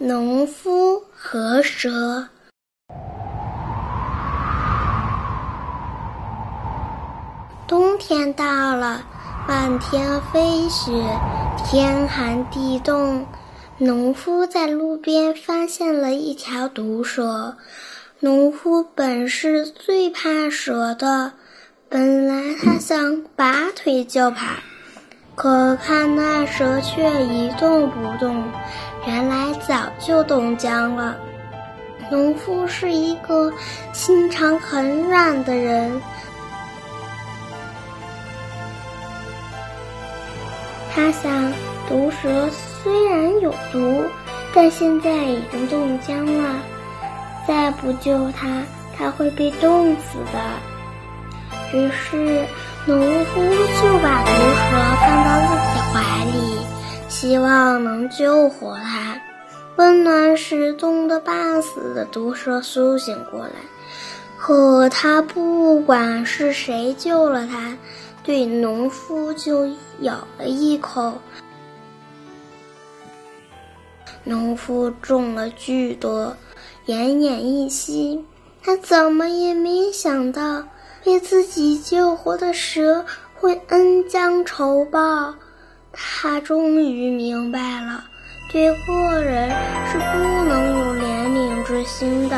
农夫和蛇。冬天到了，漫天飞雪，天寒地冻。农夫在路边发现了一条毒蛇。农夫本是最怕蛇的，本来他想拔腿就跑。可看那蛇却一动不动，原来早就冻僵了。农夫是一个心肠很软的人，他想，毒蛇虽然有毒，但现在已经冻僵了，再不救它，它会被冻死的。于是。农夫放到自己怀里，希望能救活他。温暖时冻得半死的毒蛇苏醒过来，可他不管是谁救了他，对农夫就咬了一口。农夫中了剧毒，奄奄一息。他怎么也没想到。被自己救活的蛇会恩将仇报，他终于明白了，对恶人是不能有怜悯之心的。